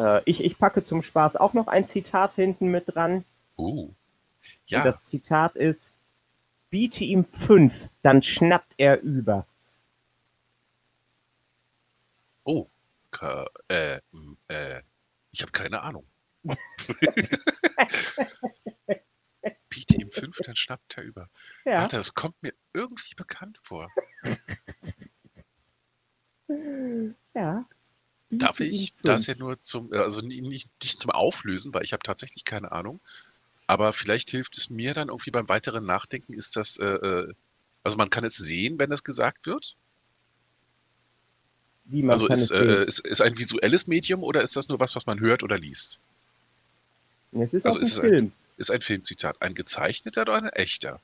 äh, ich, ich packe zum Spaß auch noch ein Zitat hinten mit dran. Uh. Und Ja, das Zitat ist, biete ihm fünf, dann schnappt er über. oh. Äh, äh, ich habe keine Ahnung. Biete ihm fünf, dann schnappt er über. Ja, Warte, das kommt mir irgendwie bekannt vor. ja. Darf ich das ja nur zum, äh, also ni- nicht, nicht zum Auflösen, weil ich habe tatsächlich keine Ahnung. Aber vielleicht hilft es mir dann irgendwie beim weiteren Nachdenken, ist das, äh, äh, also man kann es sehen, wenn das gesagt wird? Wie man also kann ist, es sehen. äh, ist, ist ein visuelles Medium oder ist das nur was, was man hört oder liest? es ist also dem ist es ein- Film. Ist ein Filmzitat ein gezeichneter oder ein echter?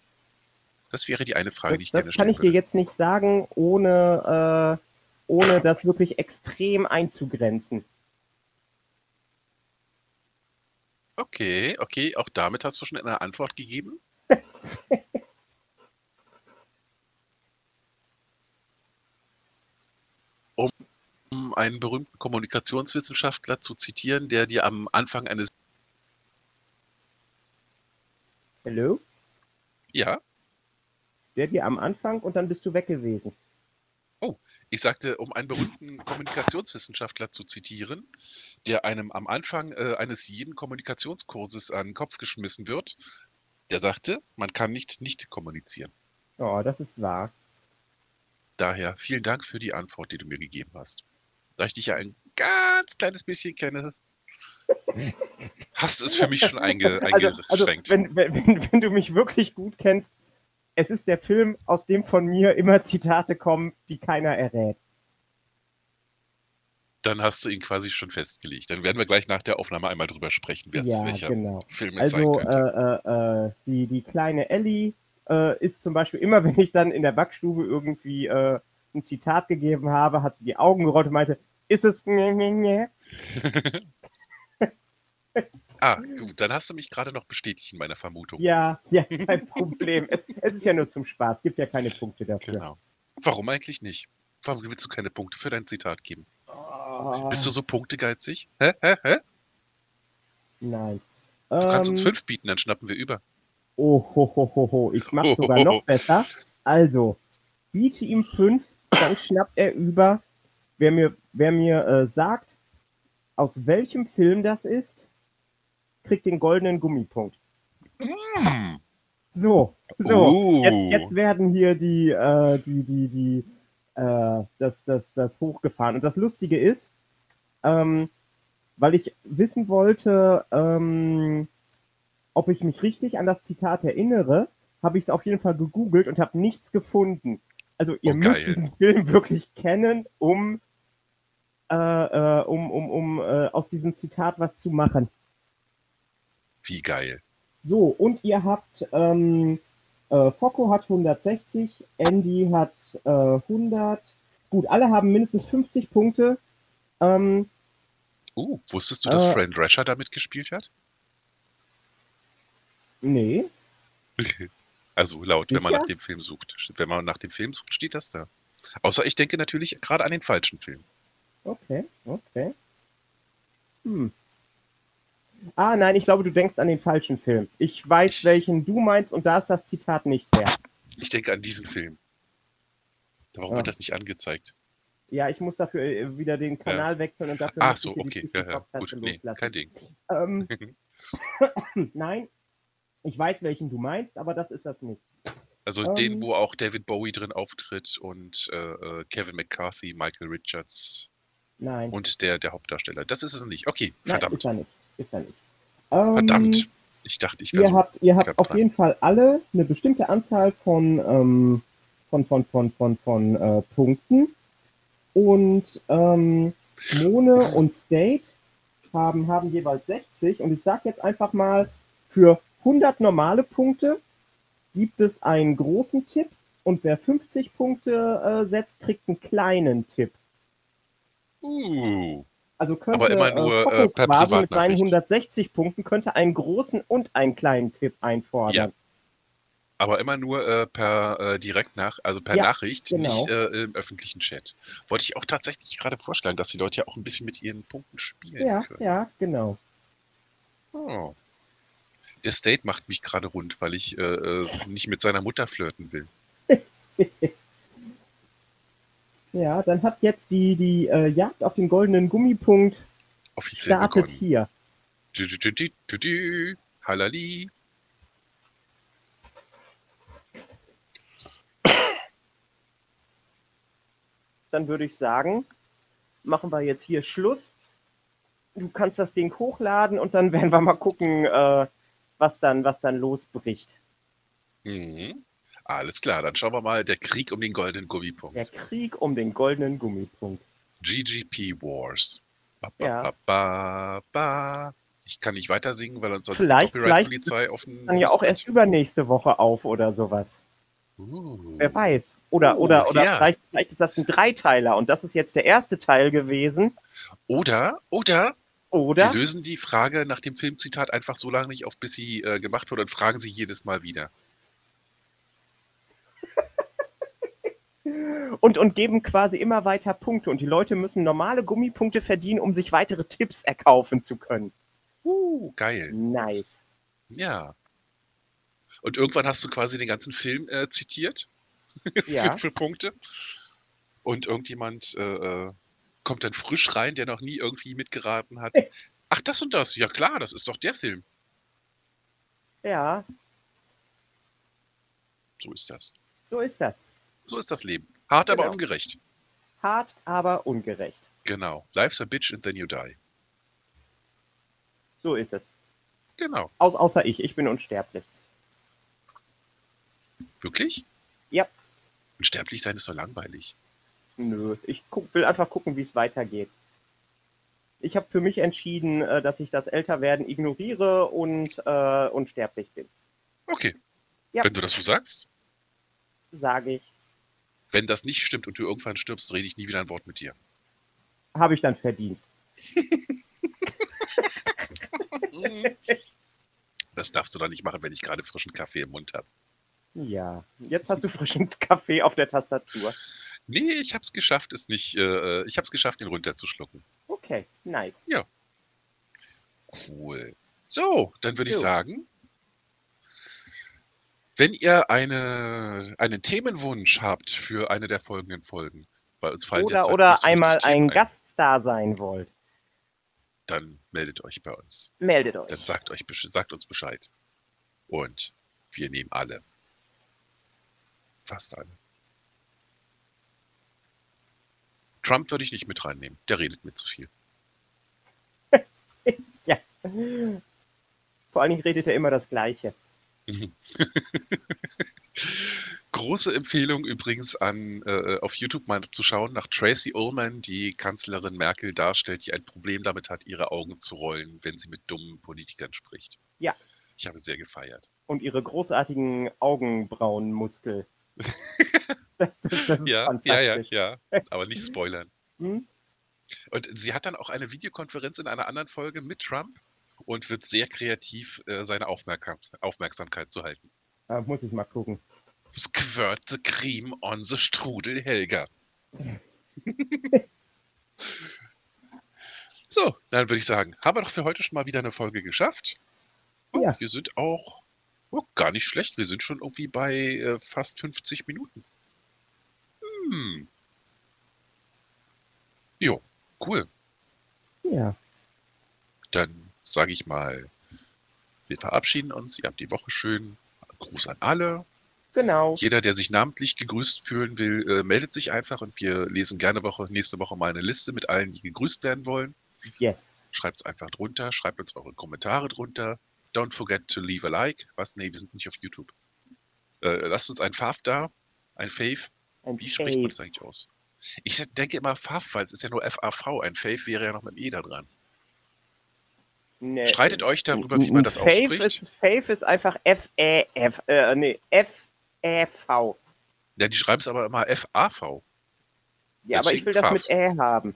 Das wäre die eine Frage, Das, die ich das gerne kann stellen ich dir würde. jetzt nicht sagen, ohne, äh, ohne das wirklich extrem einzugrenzen. Okay, okay, auch damit hast du schon eine Antwort gegeben. um, einen berühmten Kommunikationswissenschaftler zu zitieren, der dir am Anfang eines Hallo? ja, Der dir am Anfang und dann bist du weg gewesen. Ich sagte, um einen berühmten Kommunikationswissenschaftler zu zitieren, der einem am Anfang äh, eines jeden Kommunikationskurses an den Kopf geschmissen wird, der sagte, man kann nicht nicht kommunizieren. Oh, das ist wahr. Daher vielen Dank für die Antwort, die du mir gegeben hast. Da ich dich ja ein ganz kleines bisschen kenne, hast du es für mich schon einge Also, also eingeschränkt. wenn, wenn, wenn, wenn du mich wirklich gut kennst, es ist der Film, aus dem von mir immer Zitate kommen, die keiner errät. Dann hast du ihn quasi schon festgelegt. Dann werden wir gleich nach der Aufnahme einmal drüber sprechen, wer Ja, welcher genau. Film es Also sein könnte. äh, äh, äh, die, die kleine Ellie äh, ist zum Beispiel immer, wenn ich dann in der Backstube irgendwie äh, ein Zitat gegeben habe, hat sie die Augen gerollt und meinte, ist es? ah, gut, dann hast du mich gerade noch bestätigt in meiner Vermutung. Ja, ja, kein Problem. Es- ist ja nur zum Spaß, gibt ja keine Punkte dafür. Genau. Warum eigentlich nicht? Warum willst du keine Punkte für dein Zitat geben? Oh, Bist du so punktegeizig? Hä? Hä? Hä? Nein. Du kannst uns Ähm, fünf bieten, dann schnappen wir über. Oh, ho, ho, ho, ho. Ich mach's sogar noch besser. Also, biete ihm fünf, dann schnappt er über. Wer mir, wer mir äh, sagt, aus welchem Film das ist, kriegt den goldenen Gummipunkt. Hm. So, so. Uh. Jetzt, jetzt werden hier die, äh, die, die, die, äh, das, das, das hochgefahren. Und das Lustige ist, ähm, weil ich wissen wollte, ähm, ob ich mich richtig an das Zitat erinnere, habe ich es auf jeden Fall gegoogelt und habe nichts gefunden. Also ihr Oh, müsst diesen Film wirklich kennen, um, äh, äh, um, um, um äh, aus diesem Zitat was zu machen. Wie geil. So, und ihr habt, ähm, äh, Focco hat 160, Andy hat äh, 100. Gut, alle haben mindestens 50 Punkte. Ähm, Uh, wusstest du, dass Äh. Fran Drescher da mitgespielt hat? nee. Also laut, wenn man Sicher? nach dem Film sucht. Wenn man nach dem Film sucht, steht das da. Außer ich denke natürlich gerade an den falschen Film. Okay, okay. Hm. Ah, nein, ich glaube, du denkst an den falschen Film. Ich weiß, welchen du meinst und da ist das Zitat nicht her. Ich denke an diesen Film. Warum Ja. wird das nicht angezeigt? Ja, ich muss dafür äh, wieder den Kanal wechseln und dafür Ach so, okay. Ja, ja. Gut, nee, kein Ding. Ähm, nein, ich weiß, welchen du meinst, aber das ist das nicht. Also Ähm. den, wo auch David Bowie drin auftritt und äh, äh, Kevin McCarthy, Michael Richards Nein, und der, der Hauptdarsteller. Das ist es nicht. Okay, nein verdammt. ist er nicht. Ist er nicht. Ähm, Verdammt. Ich dachte, ich wäre Ihr so. habt, ihr habt auf dran. jeden Fall alle eine bestimmte Anzahl von, ähm, von, von, von, von, von äh, Punkten. Und ähm, Mone und State haben, haben jeweils 60. Und ich sage jetzt einfach mal, für 100 normale Punkte gibt es einen großen Tipp. Und wer 50 Punkte äh, setzt, kriegt einen kleinen Tipp. Uh, Also könnte Aber immer nur, äh, Coco äh, per quasi mit seinen Privatnachricht. 160 Punkten könnte einen großen und einen kleinen Tipp einfordern. Ja. aber immer nur äh, per äh, direkt nach, also per Ja, Nachricht, genau. nicht äh, im öffentlichen Chat. Wollte ich auch tatsächlich gerade vorschlagen, dass die Leute ja auch ein bisschen mit ihren Punkten spielen Ja, können. ja, genau. Oh. Der State macht mich gerade rund, weil ich äh, äh, nicht mit seiner Mutter flirten will. Ja, dann hat jetzt die, die äh, Jagd auf den goldenen Gummipunkt Offiziell startet begonnen. hier. Dü, dü, dü, dü, dü. Halali. Dann würde ich sagen, machen wir jetzt hier Schluss. Du kannst das Ding hochladen und dann werden wir mal gucken, äh, was, dann, was dann losbricht. Mhm. Alles klar, dann schauen wir mal. Der Krieg um den goldenen Gummipunkt. Der Krieg um den goldenen Gummipunkt. GGP Wars. Ba, ba, Ja. ba, ba. Ich kann nicht weiter singen, weil sonst Vielleicht- die Copyright-Polizei auf den Dann ja auch erst übernächste Woche auf oder sowas. Uh. Wer weiß. Oder, Oh, oder, oder ja. vielleicht, vielleicht ist das ein Dreiteiler und das ist jetzt der erste Teil gewesen. Oder, oder, Oder? die lösen die Frage nach dem Filmzitat einfach so lange nicht auf, bis sie äh, gemacht wurde und fragen sie jedes Mal wieder. Und, und geben quasi immer weiter Punkte. Und die Leute müssen normale Gummipunkte verdienen, um sich weitere Tipps erkaufen zu können. Uh, geil. Nice. Ja. Und irgendwann hast du quasi den ganzen Film äh, zitiert Ja. für, für Punkte. Und irgendjemand äh, äh, kommt dann frisch rein, der noch nie irgendwie mitgeraten hat. Ach, das und das. Ja klar, das ist doch der Film. Ja, So ist das. so ist das. So ist das Leben. Hart, aber Genau. ungerecht. Hart, aber ungerecht. Genau. Life's a bitch and then you die. So ist es. Genau. Aus, außer ich. Ich bin unsterblich. Wirklich? Ja. Unsterblich sein ist doch langweilig. Nö, ich guck, will einfach gucken, wie es weitergeht. Ich habe für mich entschieden, äh, dass ich das Älterwerden ignoriere und äh, unsterblich bin. Okay. Ja. Wenn du das so sagst. Sage ich. Wenn das nicht stimmt und du irgendwann stirbst, rede ich nie wieder ein Wort mit dir. Habe ich dann verdient. Das darfst du doch nicht machen, wenn ich gerade frischen Kaffee im Mund habe. Ja, jetzt hast du frischen Kaffee auf der Tastatur. Nee, ich habe es geschafft, es nicht. Äh, ich habe es geschafft, ihn runterzuschlucken. Okay, nice. Cool. So, dann würde ich sagen, wenn ihr eine, einen Themenwunsch habt für eine der folgenden Folgen, weil uns fallen Oder, oder so einmal ein Gaststar sein wollt, dann meldet euch bei uns. meldet euch. Dann sagt, euch, sagt uns Bescheid. Und wir nehmen alle. Fast alle. Trump würde ich nicht mit reinnehmen. Der redet mir zu viel. Vor allen Dingen redet er immer das Gleiche. Große Empfehlung übrigens an äh, auf YouTube mal zu schauen nach Tracy Ullman, die Kanzlerin Merkel darstellt, die ein Problem damit hat, ihre Augen zu rollen, wenn sie mit dummen Politikern spricht. Ja. Ich habe sehr gefeiert. Und ihre großartigen Augenbrauenmuskel. das, das, das ist Ja, ja, ja, fantastisch. ja. Aber nicht spoilern. Hm? Und sie hat dann auch eine Videokonferenz in einer anderen Folge mit Trump und wird sehr kreativ äh, seine Aufmerksam Aufmerksamkeit zu halten. Ah, muss ich mal gucken. Squirt the cream on the Strudel, Helga. So, dann würde ich sagen, haben wir doch für heute schon mal wieder eine Folge geschafft. Und Ja. wir sind auch oh, gar nicht schlecht. Wir sind schon irgendwie bei äh, fast 50 Minuten. Hm. Jo, cool. Ja. Dann sage ich mal, wir verabschieden uns. Ihr habt die Woche schön. Gruß an alle. Genau. Jeder, der sich namentlich gegrüßt fühlen will, äh, meldet sich einfach und wir lesen gerne Woche, nächste Woche mal eine Liste mit allen, die gegrüßt werden wollen. Yes. Schreibt es einfach drunter, schreibt uns eure Kommentare drunter. Don't forget to leave a like. Was? Nee, wir sind nicht auf YouTube. Äh, lasst uns ein Fav da, ein Fave. Ein Wie spricht man Fave. das eigentlich aus? Ich denke immer Fav, weil es ist ja nur FAV. Ein Fave wäre ja noch mit dem E da dran. Nee, Streitet euch darüber, wie man das Fave ausspricht. Ist, Fave ist einfach F-E-F, äh, nee, F-E-V. Ja, die schreiben es aber immer FAV. Ja, aber ich Deswegen will das Fav. mit Ä haben.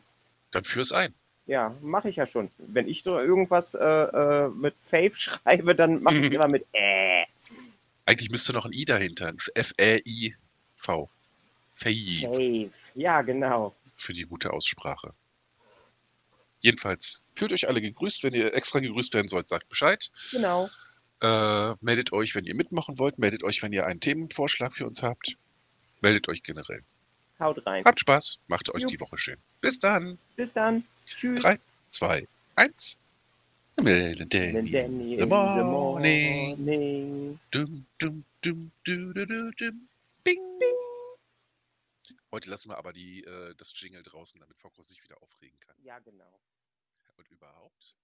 Dann führ es ein. Ja, mache ich ja schon. Wenn ich so irgendwas äh, äh, mit Fave schreibe, dann mache ich es immer mit Ä. Eigentlich müsste noch ein I dahinter. F-A-I-V. Fave. Fave. Ja, genau. für die gute Aussprache. Jedenfalls, fühlt euch alle gegrüßt. Wenn ihr extra gegrüßt werden sollt, sagt Bescheid. Genau. Äh, meldet euch, wenn ihr mitmachen wollt. Meldet euch, wenn ihr einen Themenvorschlag für uns habt. Meldet euch generell. Haut rein. Habt Spaß, macht euch Jo. die Woche schön. Bis dann. Bis dann. Tschüss. Drei, zwei, eins. Mel and Danny. Danny The in morning. morning. Dum, dum, dum, du, du, du, dum. Bing. Heute lassen wir aber die, äh, das Jingle draußen, damit Fokus sich wieder aufregen kann. Ja, genau. Und überhaupt.